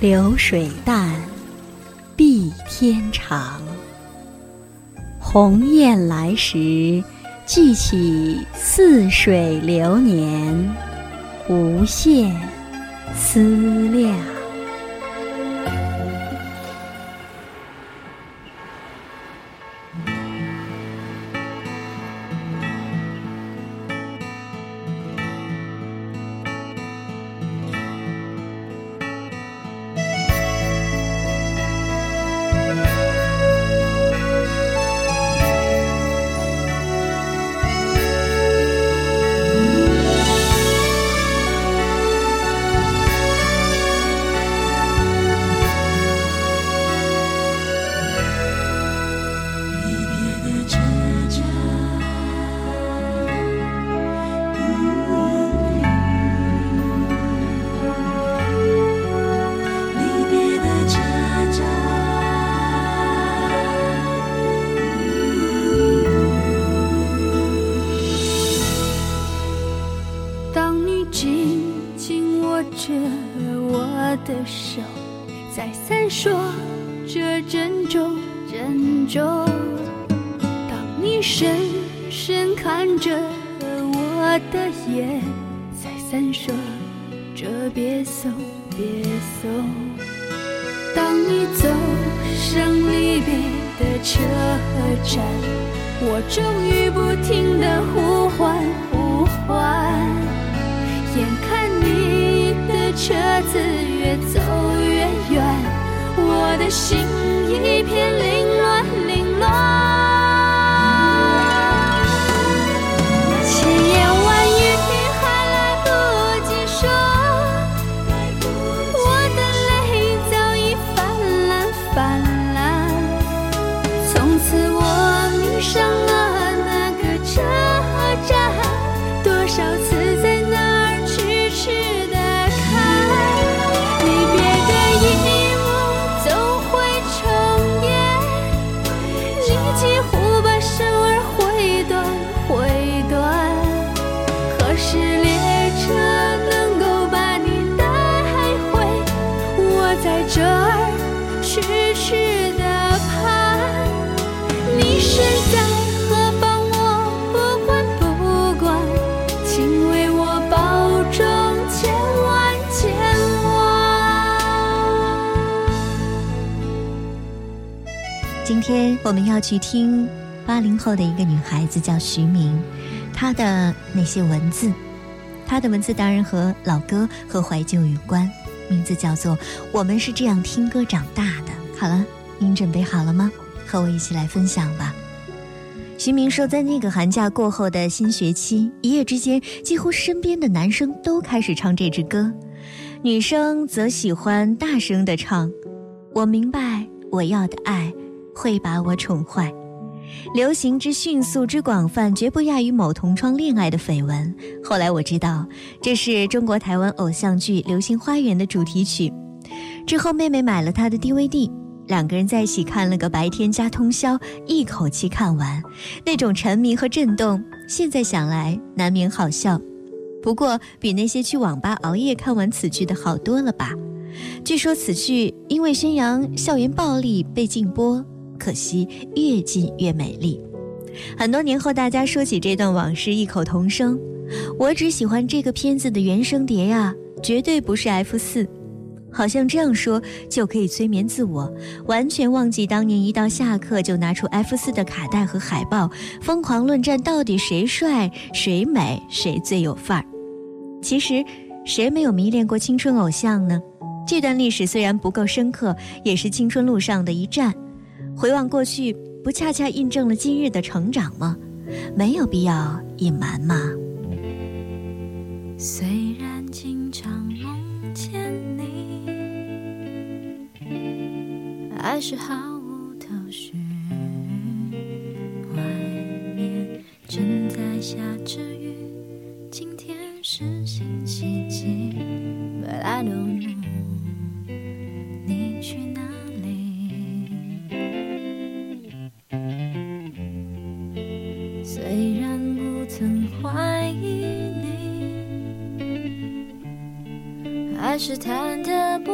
流水淡，碧天长。鸿雁来时，记起似水流年，无限思量。的手再三说着珍重珍重，当你深深看着我的眼，再三说着别送别送。当你走上离别的车站，我终于不停的呼唤呼唤，眼看你的车子。我的心一片凌乱天我们要去听八零后的一个女孩子，叫徐明，她的那些文字，她的文字当然和老歌和怀旧有关，名字叫做《我们是这样听歌长大的》。好了，您准备好了吗？和我一起来分享吧。徐明说，在那个寒假过后的新学期，一夜之间，几乎身边的男生都开始唱这支歌，女生则喜欢大声的唱：“我明白我要的爱。”会把我宠坏，流行之迅速之广泛，绝不亚于某同窗恋爱的绯闻。后来我知道，这是中国台湾偶像剧《流星花园》的主题曲。之后妹妹买了他的 DVD，两个人在一起看了个白天加通宵，一口气看完。那种沉迷和震动，现在想来难免好笑，不过比那些去网吧熬夜看完此剧的好多了吧？据说此剧因为宣扬校园暴力被禁播。可惜越近越美丽。很多年后，大家说起这段往事，异口同声：“我只喜欢这个片子的原声碟呀，绝对不是 F 四。”好像这样说就可以催眠自我，完全忘记当年一到下课就拿出 F 四的卡带和海报，疯狂论战到底谁帅、谁美、谁最有范儿。其实，谁没有迷恋过青春偶像呢？这段历史虽然不够深刻，也是青春路上的一站。回望过去，不恰恰印证了今日的成长吗？没有必要隐瞒吗？虽然经常梦见你，还是毫无头绪。外面正在下着雨，今天是星期几？But I don't 是忐忑不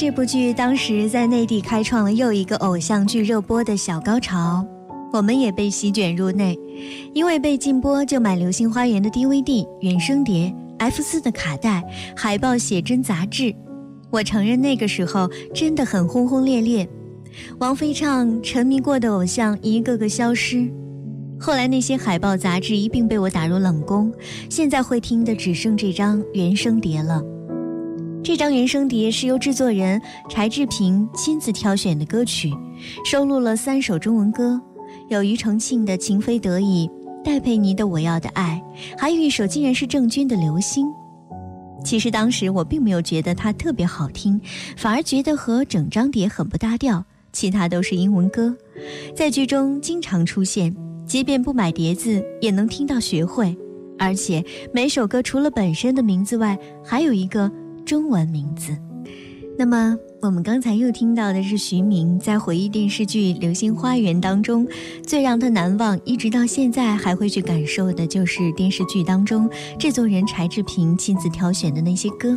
这部剧当时在内地开创了又一个偶像剧热播的小高潮，我们也被席卷入内。因为被禁播，就买《流星花园》的 DVD、原声碟、F 四的卡带、海报、写真杂志。我承认那个时候真的很轰轰烈烈。王菲唱沉迷过的偶像一个个消失，后来那些海报杂志一并被我打入冷宫，现在会听的只剩这张原声碟了。这张原声碟是由制作人柴智屏亲自挑选的歌曲，收录了三首中文歌，有庾澄庆的《情非得已》，戴佩妮的《我要的爱》，还有一首竟然是郑钧的《流星》。其实当时我并没有觉得它特别好听，反而觉得和整张碟很不搭调，其他都是英文歌，在剧中经常出现，即便不买碟子也能听到学会，而且每首歌除了本身的名字外，还有一个。中文名字。那么，我们刚才又听到的是徐明在回忆电视剧《流星花园》当中最让他难忘，一直到现在还会去感受的，就是电视剧当中制作人柴智屏亲自挑选的那些歌。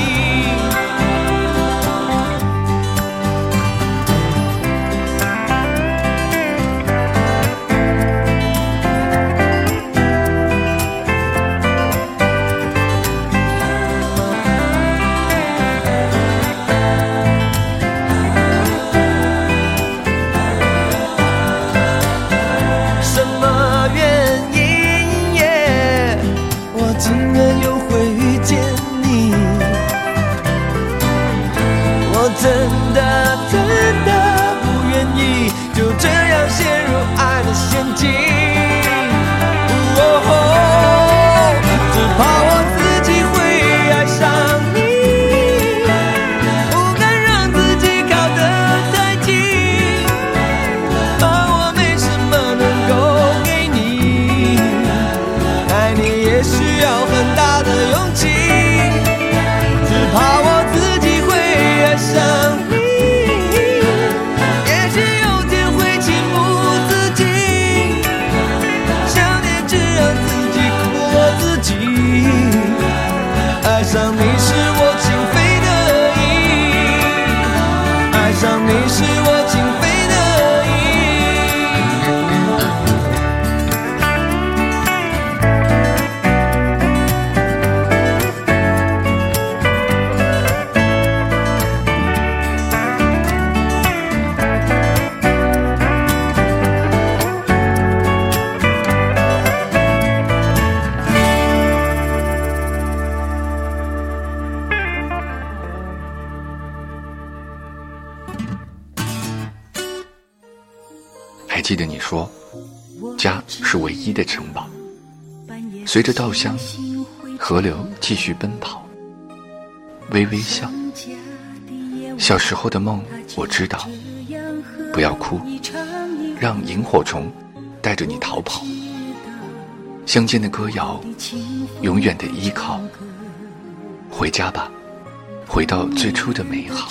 随着稻香，河流继续奔跑，微微笑。小时候的梦，我知道，不要哭，让萤火虫带着你逃跑。乡间的歌谣，永远的依靠。回家吧，回到最初的美好。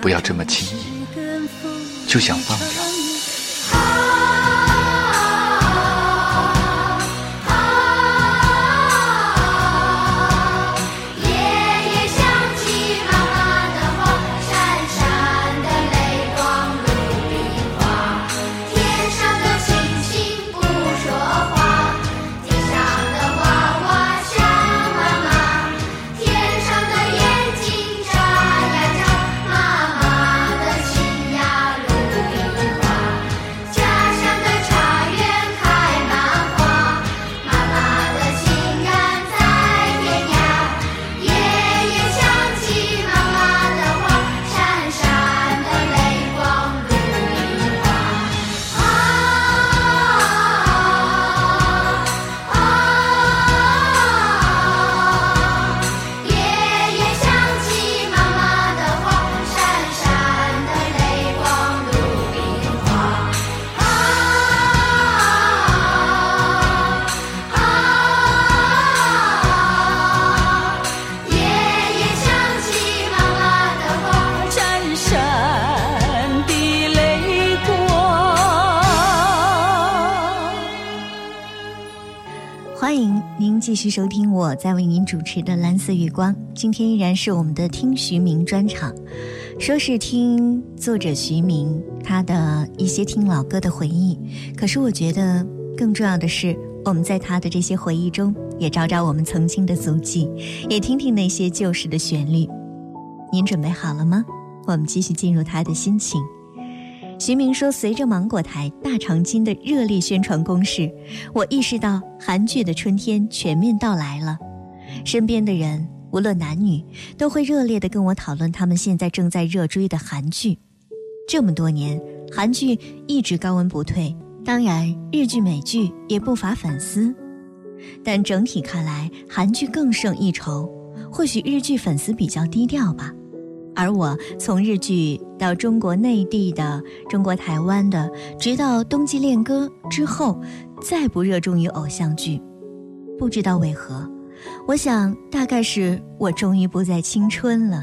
不要这么轻易，就想放掉。欢迎您继续收听我在为您主持的《蓝色月光》。今天依然是我们的听徐明专场，说是听作者徐明他的一些听老歌的回忆，可是我觉得更重要的是，我们在他的这些回忆中也找找我们曾经的足迹，也听听那些旧时的旋律。您准备好了吗？我们继续进入他的心情。徐明说：“随着芒果台大长今的热烈宣传攻势，我意识到韩剧的春天全面到来了。身边的人，无论男女，都会热烈地跟我讨论他们现在正在热追的韩剧。这么多年，韩剧一直高温不退，当然日剧、美剧也不乏粉丝，但整体看来，韩剧更胜一筹。或许日剧粉丝比较低调吧。”而我从日剧到中国内地的、中国台湾的，直到冬季恋歌之后，再不热衷于偶像剧。不知道为何，我想大概是我终于不再青春了。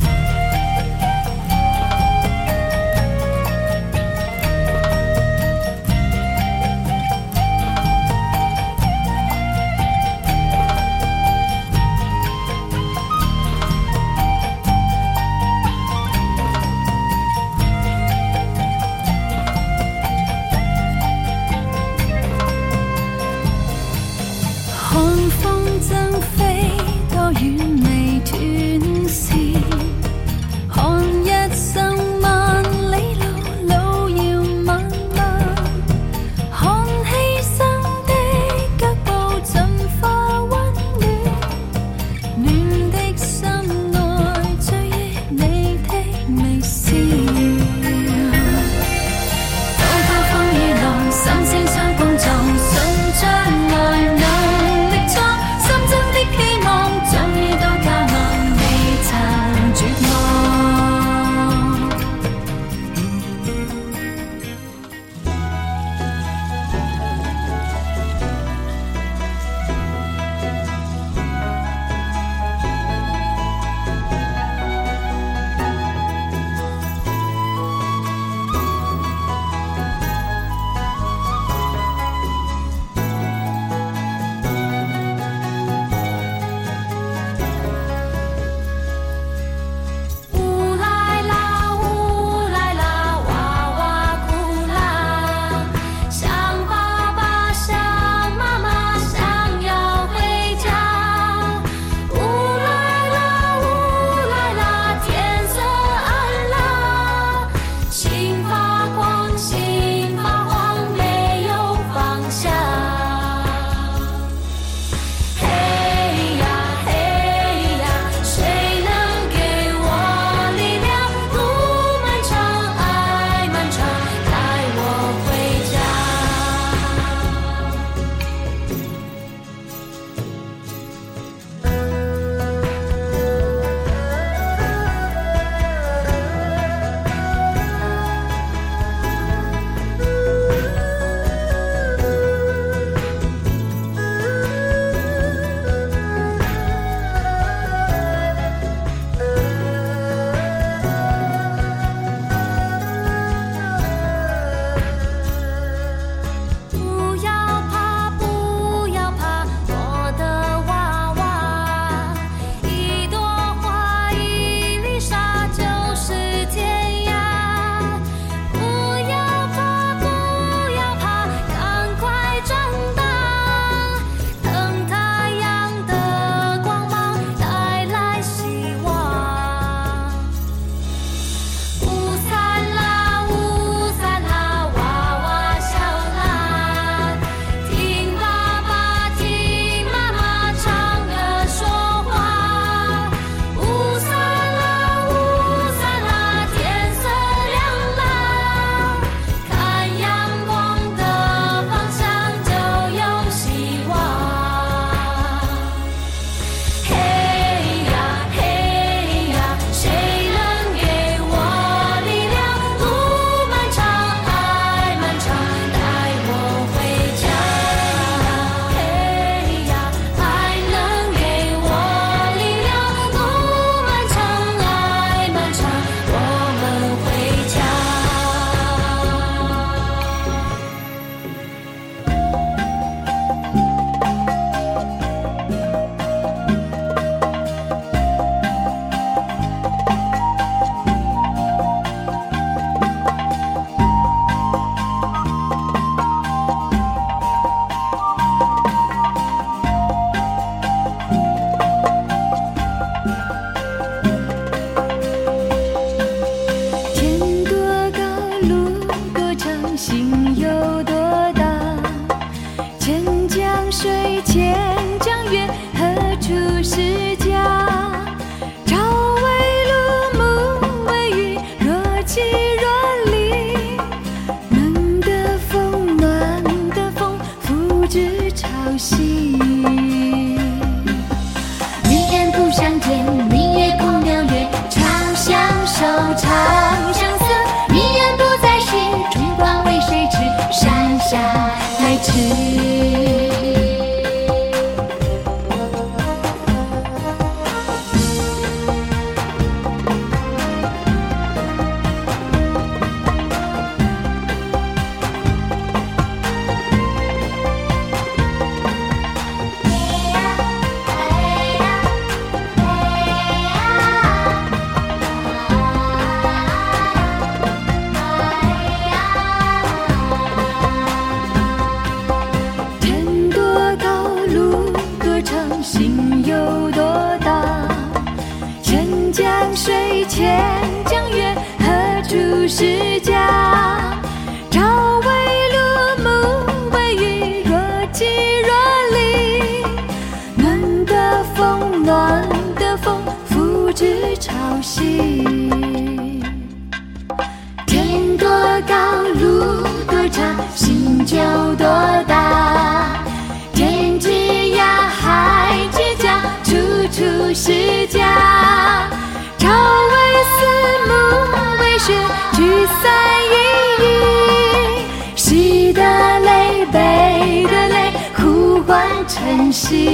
成喜。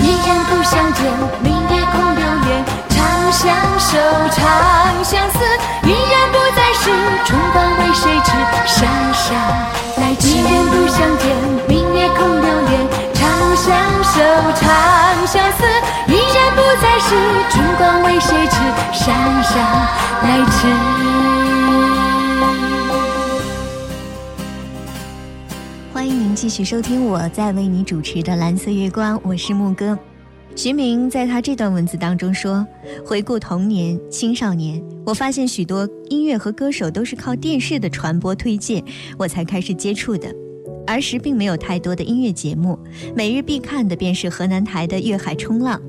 一人不相见，明月空流连，长相守，长相思。一人不在时，春光为谁痴？傻傻来迟。一人不相见，明月空流连，长相守，长相思。一人不在时，春光为谁痴？傻傻来迟。欢迎您继续收听我在为你主持的蓝色月光，我是牧歌。徐明在他这段文字当中说：“回顾童年、青少年，我发现许多音乐和歌手都是靠电视的传播推荐，我才开始接触的。儿时并没有太多的音乐节目，每日必看的便是河南台的《粤海冲浪》。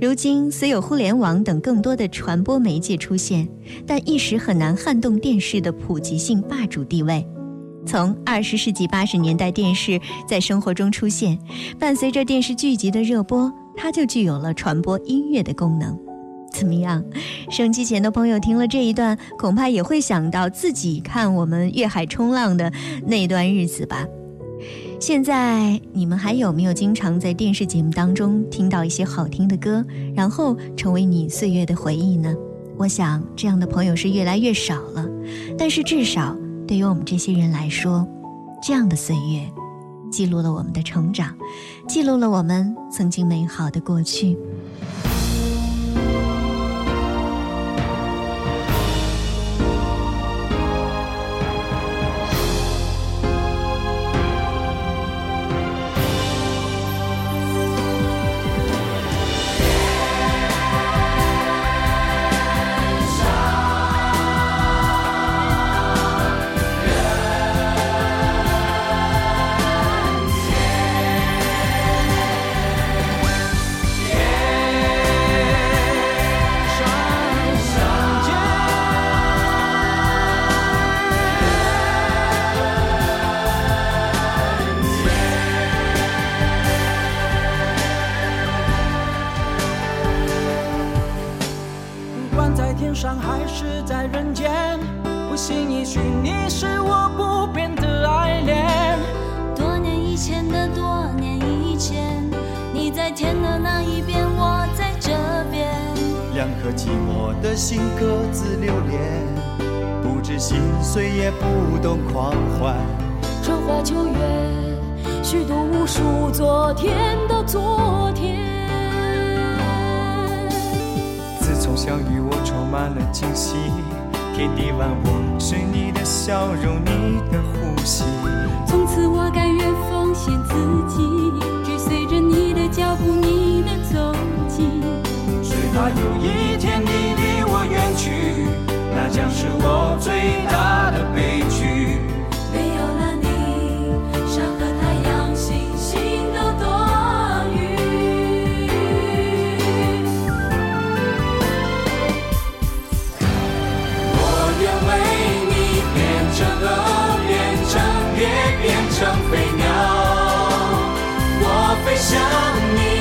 如今虽有互联网等更多的传播媒介出现，但一时很难撼动电视的普及性霸主地位。”从二十世纪八十年代电视在生活中出现，伴随着电视剧集的热播，它就具有了传播音乐的功能。怎么样？收机前的朋友听了这一段，恐怕也会想到自己看我们粤海冲浪的那段日子吧。现在你们还有没有经常在电视节目当中听到一些好听的歌，然后成为你岁月的回忆呢？我想这样的朋友是越来越少了，但是至少。对于我们这些人来说，这样的岁月，记录了我们的成长，记录了我们曾经美好的过去。你是我不变的爱恋。多年以前的多年以前，你在天的那一边，我在这边。两颗寂寞的心各自流连，不知心碎也不懂狂欢。春花秋月，虚度无数昨天的昨天。自从相遇，我充满了惊喜，天地万物是你的笑容，你的呼吸。从此我甘愿奉献自己，追随着你的脚步，你的踪迹。最怕有一天你离我远去，那将是我最大的悲剧。想你。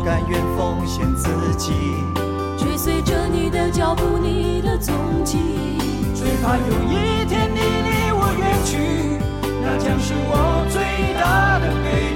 我甘愿奉献自己，追随着你的脚步，你的踪迹。最怕有一天你离我远去，那将是我最大的悲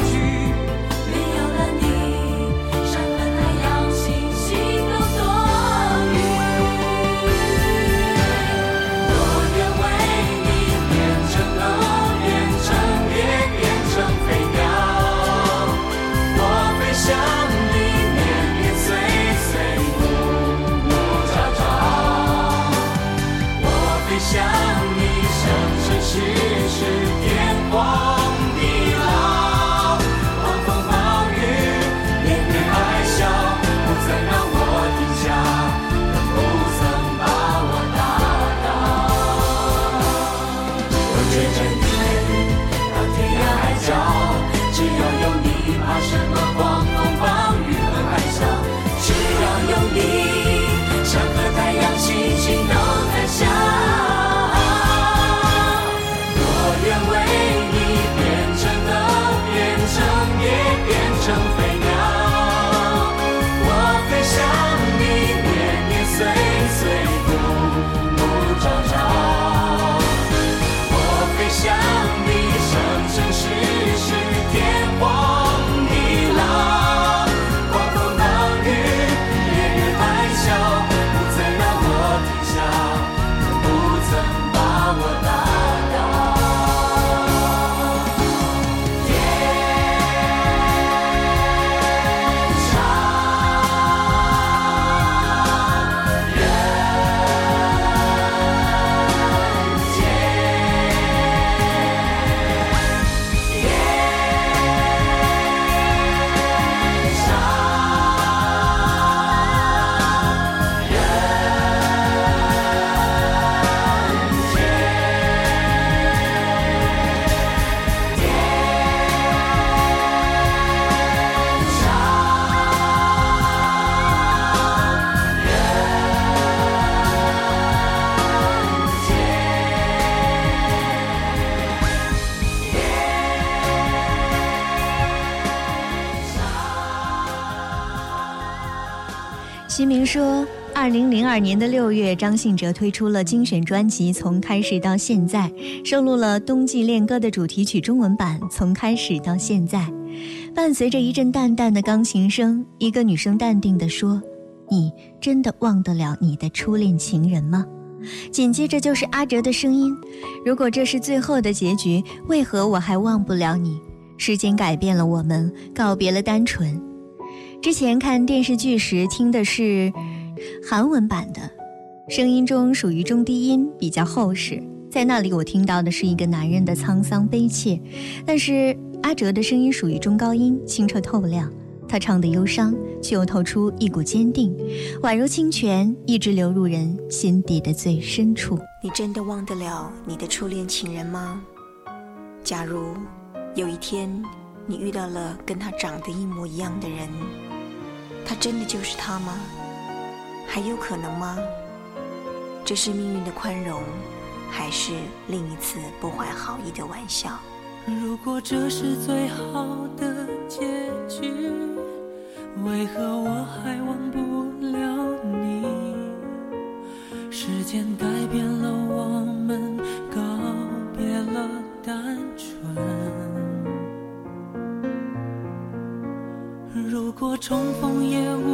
二年的六月，张信哲推出了精选专辑《从开始到现在》，收录了《冬季恋歌》的主题曲中文版《从开始到现在》。伴随着一阵淡淡的钢琴声，一个女生淡定地说：“你真的忘得了你的初恋情人吗？”紧接着就是阿哲的声音：“如果这是最后的结局，为何我还忘不了你？时间改变了我们，告别了单纯。”之前看电视剧时听的是韩文版的，声音中属于中低音，比较厚实。在那里我听到的是一个男人的沧桑悲切，但是阿哲的声音属于中高音，清澈透亮。他唱的忧伤，却又透出一股坚定，宛如清泉，一直流入人心底的最深处。你真的忘得了你的初恋情人吗？假如有一天你遇到了跟他长得一模一样的人，他真的就是他吗？还有可能吗？这是命运的宽容，还是另一次不怀好意的玩笑？如果这是最好的结局，为何我还忘不了你？时间改变了我们，告别了单纯。如果重逢也无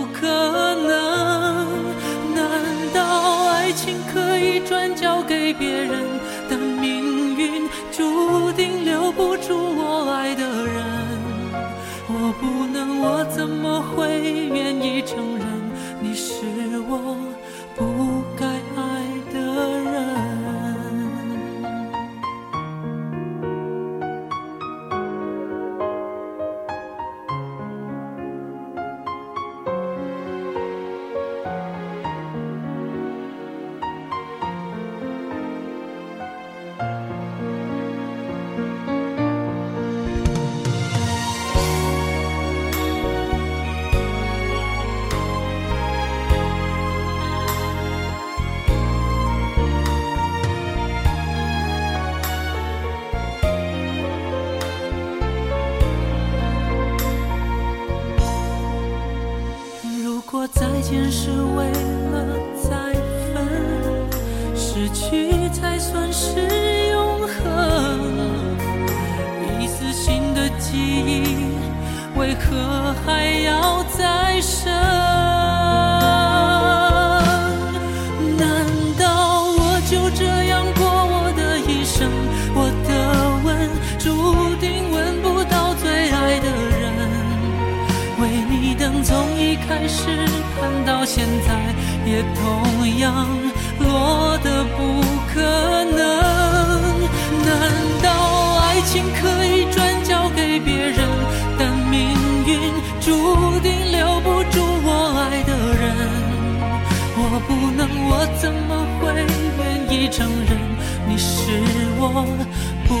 可能。难道爱情可以转交给别人？但命运注定留不住我爱的人。我不能，我怎么会愿意承认承认你是我不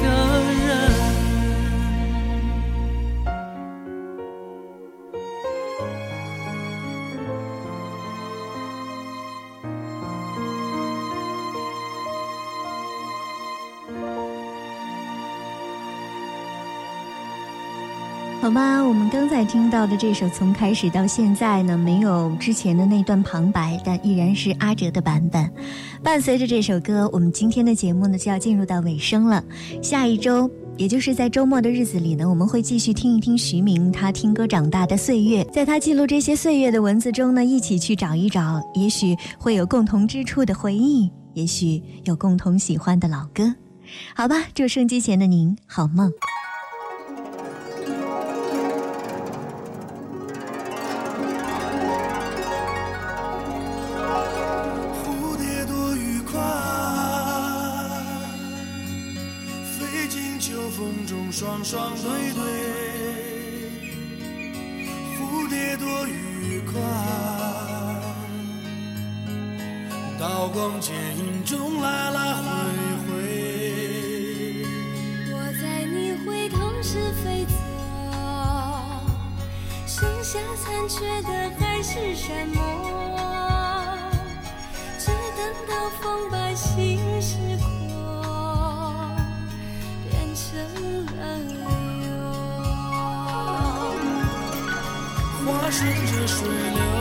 好吧，我们刚才听到的这首《从开始到现在》呢，没有之前的那段旁白，但依然是阿哲的版本。伴随着这首歌，我们今天的节目呢就要进入到尾声了。下一周，也就是在周末的日子里呢，我们会继续听一听徐明他听歌长大的岁月，在他记录这些岁月的文字中呢，一起去找一找，也许会有共同之处的回忆，也许有共同喜欢的老歌。好吧，祝收机前的您好梦。雪的海誓山盟只等到风把心事过变成了流我顺着水流